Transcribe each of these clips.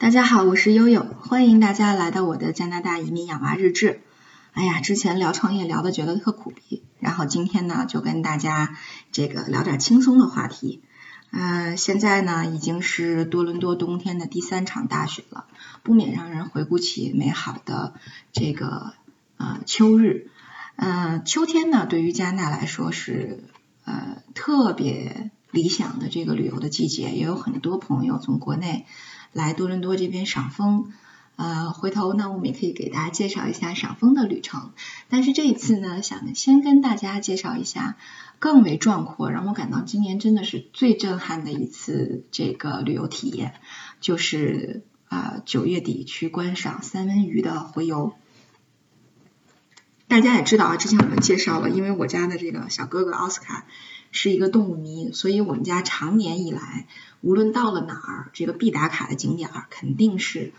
大家好，我是悠悠，欢迎大家来到我的加拿大移民养娃日志。哎呀，之前聊创业聊的觉得特苦逼，然后今天呢就跟大家这个聊点轻松的话题。嗯，现在呢已经是多伦多冬天的第三场大雪了，不免让人回顾起美好的这个呃秋日。嗯，秋天呢对于加拿大来说是呃特别理想的这个旅游的季节，也有很多朋友从国内。来多伦多这边赏枫，呃，回头呢，我们也可以给大家介绍一下赏枫的旅程。但是这一次呢，想先跟大家介绍一下更为壮阔，让我感到今年真的是最震撼的一次这个旅游体验，就是啊九月底去观赏三文鱼的洄游。大家也知道啊，之前我们介绍了，因为我家的这个小哥哥奥斯卡是一个动物迷，所以我们家常年以来。无论到了哪儿，这个必打卡的景点儿肯定是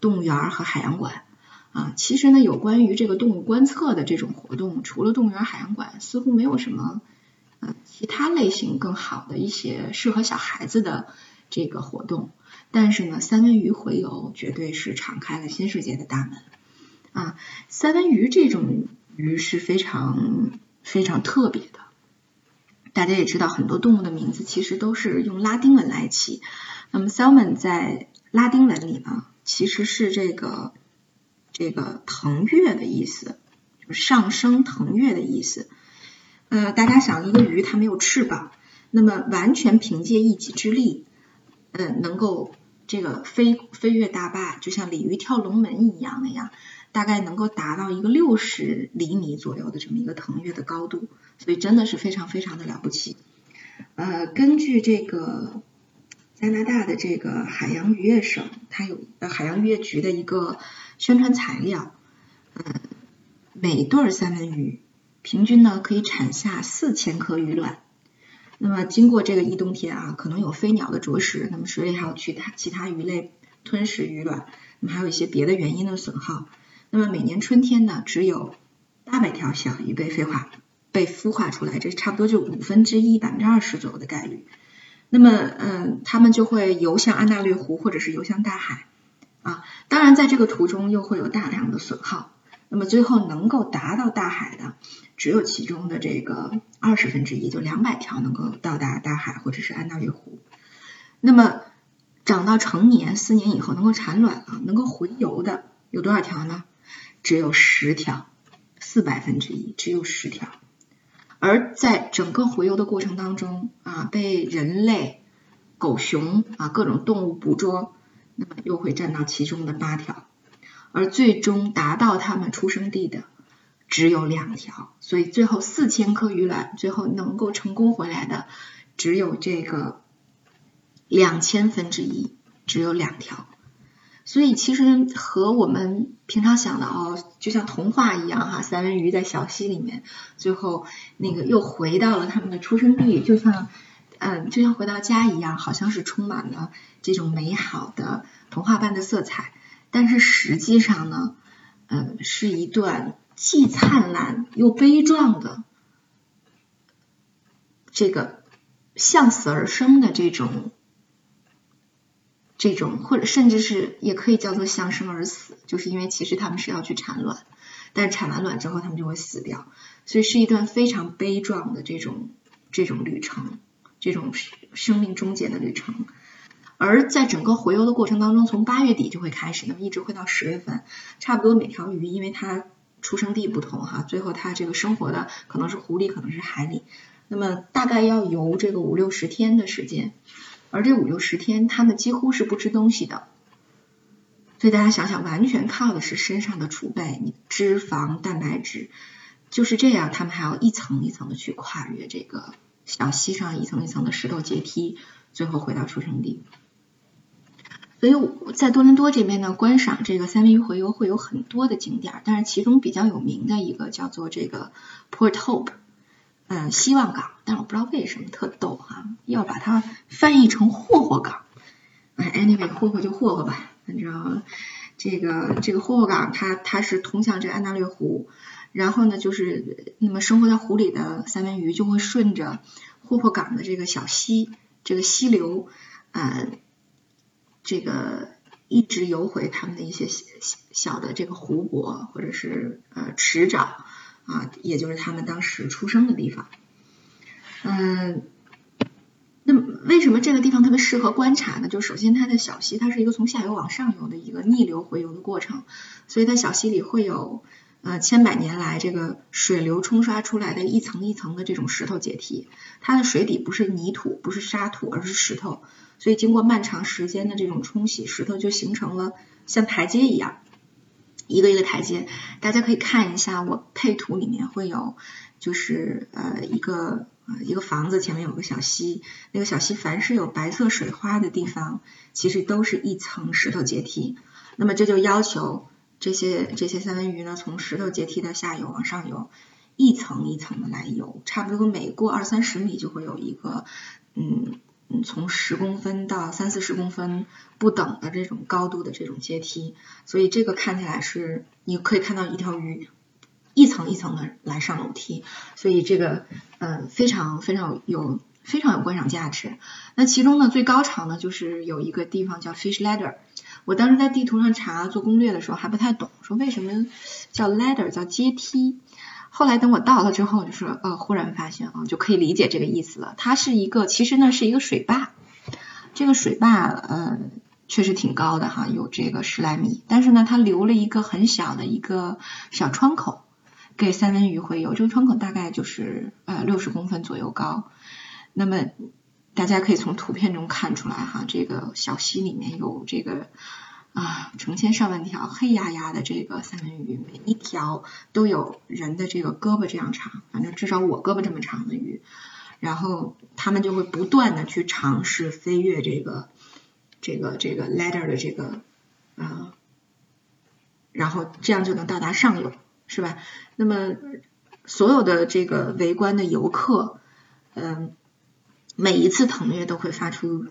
动物园和海洋馆啊。其实呢，有关于这个动物观测的这种活动，除了动物园、海洋馆，似乎没有什么呃其他类型更好的一些适合小孩子的这个活动。但是呢，三文鱼洄游绝对是敞开了新世界的大门啊。三文鱼这种鱼是非常非常特别的。大家也知道，很多动物的名字其实都是用拉丁文来起。那么，salmon 在拉丁文里呢，其实是这个这个腾跃的意思，就是上升腾跃的意思。呃，大家想，一个鱼它没有翅膀，那么完全凭借一己之力，嗯，能够这个飞飞越大坝，就像鲤鱼跳龙门一样那样。大概能够达到一个六十厘米左右的这么一个腾跃的高度，所以真的是非常非常的了不起。呃，根据这个加拿大的这个海洋渔业省，它有呃海洋渔业局的一个宣传材料，嗯，每对三文鱼平均呢可以产下四千颗鱼卵。那么经过这个一冬天啊，可能有飞鸟的啄食，那么水里还有其他其他鱼类吞食鱼卵，那么还有一些别的原因的损耗。那么每年春天呢，只有八百条小鱼被孵化，被孵化出来，这差不多就五分之一，百分之二十左右的概率。那么，嗯，它们就会游向安大略湖，或者是游向大海啊。当然，在这个途中又会有大量的损耗。那么最后能够达到大海的，只有其中的这个二十分之一，就两百条能够到达大海或者是安大略湖。那么长到成年，四年以后能够产卵了，能够洄游的有多少条呢？只有十条，四百分之一，只有十条。而在整个洄游的过程当中啊，被人类、狗熊啊各种动物捕捉，那么又会占到其中的八条。而最终达到它们出生地的只有两条，所以最后四千颗鱼卵，最后能够成功回来的只有这个两千分之一，只有两条。所以其实和我们平常想的哦，就像童话一样哈，三文鱼在小溪里面，最后那个又回到了他们的出生地，就像嗯，就像回到家一样，好像是充满了这种美好的童话般的色彩。但是实际上呢，嗯，是一段既灿烂又悲壮的这个向死而生的这种。这种或者甚至是也可以叫做相生而死，就是因为其实他们是要去产卵，但产完卵之后他们就会死掉，所以是一段非常悲壮的这种这种旅程，这种生命终结的旅程。而在整个洄游的过程当中，从八月底就会开始，那么一直会到十月份，差不多每条鱼因为它出生地不同哈，最后它这个生活的可能是湖里，可能是海里，那么大概要游这个五六十天的时间。而这五六十天，他们几乎是不吃东西的，所以大家想想，完全靠的是身上的储备，你脂肪、蛋白质，就是这样，他们还要一层一层的去跨越这个小溪上一层一层的石头阶梯，最后回到出生地。所以在多伦多这边呢，观赏这个三文鱼洄游会有很多的景点，但是其中比较有名的一个叫做这个 Port Hope。嗯，希望港，但是我不知道为什么特逗哈，要把它翻译成霍霍港。哎，anyway，霍霍就霍霍吧，反正这个这个霍霍港，它它是通向这个安大略湖，然后呢，就是那么生活在湖里的三文鱼就会顺着霍霍港的这个小溪，这个溪流，呃，这个一直游回他们的一些小小的这个湖泊或者是呃池沼啊，也就是他们当时出生的地方。嗯，那为什么这个地方特别适合观察呢？就首先它的小溪，它是一个从下游往上游的一个逆流回游的过程，所以它小溪里会有。呃，千百年来，这个水流冲刷出来的一层一层的这种石头阶梯，它的水底不是泥土，不是沙土，而是石头，所以经过漫长时间的这种冲洗，石头就形成了像台阶一样，一个一个台阶。大家可以看一下，我配图里面会有，就是呃一个呃一个房子前面有个小溪，那个小溪凡是有白色水花的地方，其实都是一层石头阶梯。那么这就要求。这些这些三文鱼呢，从石头阶梯的下游往上游，一层一层的来游，差不多每过二三十米就会有一个，嗯嗯，从十公分到三四十公分不等的这种高度的这种阶梯，所以这个看起来是你可以看到一条鱼一层一层的来上楼梯，所以这个嗯非常非常有非常有观赏价值。那其中呢最高潮呢就是有一个地方叫 Fish Ladder。我当时在地图上查做攻略的时候还不太懂，说为什么叫 ladder 叫阶梯。后来等我到了之后，就是呃忽然发现啊，就可以理解这个意思了。它是一个其实呢是一个水坝，这个水坝呃确实挺高的哈，有这个十来米，但是呢它留了一个很小的一个小窗口给三文鱼洄游，这个窗口大概就是呃六十公分左右高，那么。大家可以从图片中看出来哈，这个小溪里面有这个啊成千上万条黑压压的这个三文鱼，每一条都有人的这个胳膊这样长，反正至少我胳膊这么长的鱼，然后他们就会不断的去尝试飞跃这个这个这个 ladder 的这个啊，然后这样就能到达上游，是吧？那么所有的这个围观的游客，嗯。每一次腾跃都会发出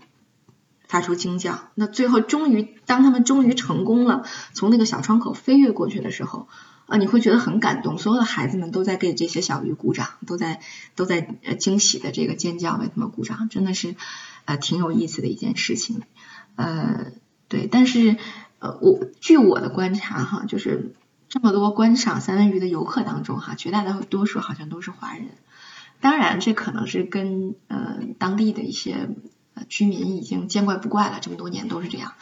发出惊叫，那最后终于当他们终于成功了，从那个小窗口飞跃过去的时候，啊，你会觉得很感动，所有的孩子们都在给这些小鱼鼓掌，都在都在呃惊喜的这个尖叫为他们鼓掌，真的是呃挺有意思的一件事情，呃对，但是呃我据我的观察哈，就是这么多观赏三文鱼的游客当中哈，绝大多数好像都是华人。当然，这可能是跟呃当地的一些居民已经见怪不怪了，这么多年都是这样，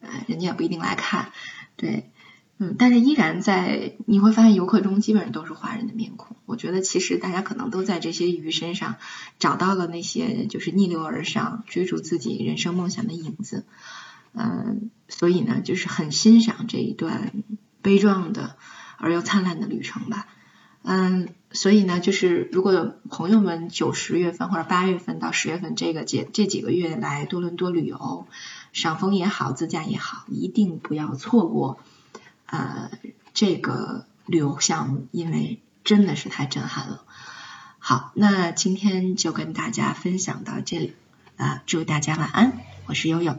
呃，人家也不一定来看，对，嗯，但是依然在你会发现游客中基本上都是华人的面孔。我觉得其实大家可能都在这些鱼身上找到了那些就是逆流而上追逐自己人生梦想的影子，嗯，所以呢，就是很欣赏这一段悲壮的而又灿烂的旅程吧。嗯，所以呢，就是如果朋友们九十月份或者八月份到十月份这个节这几个月来多伦多旅游，赏枫也好，自驾也好，一定不要错过呃这个旅游项目，因为真的是太震撼了。好，那今天就跟大家分享到这里啊，祝大家晚安，我是悠悠。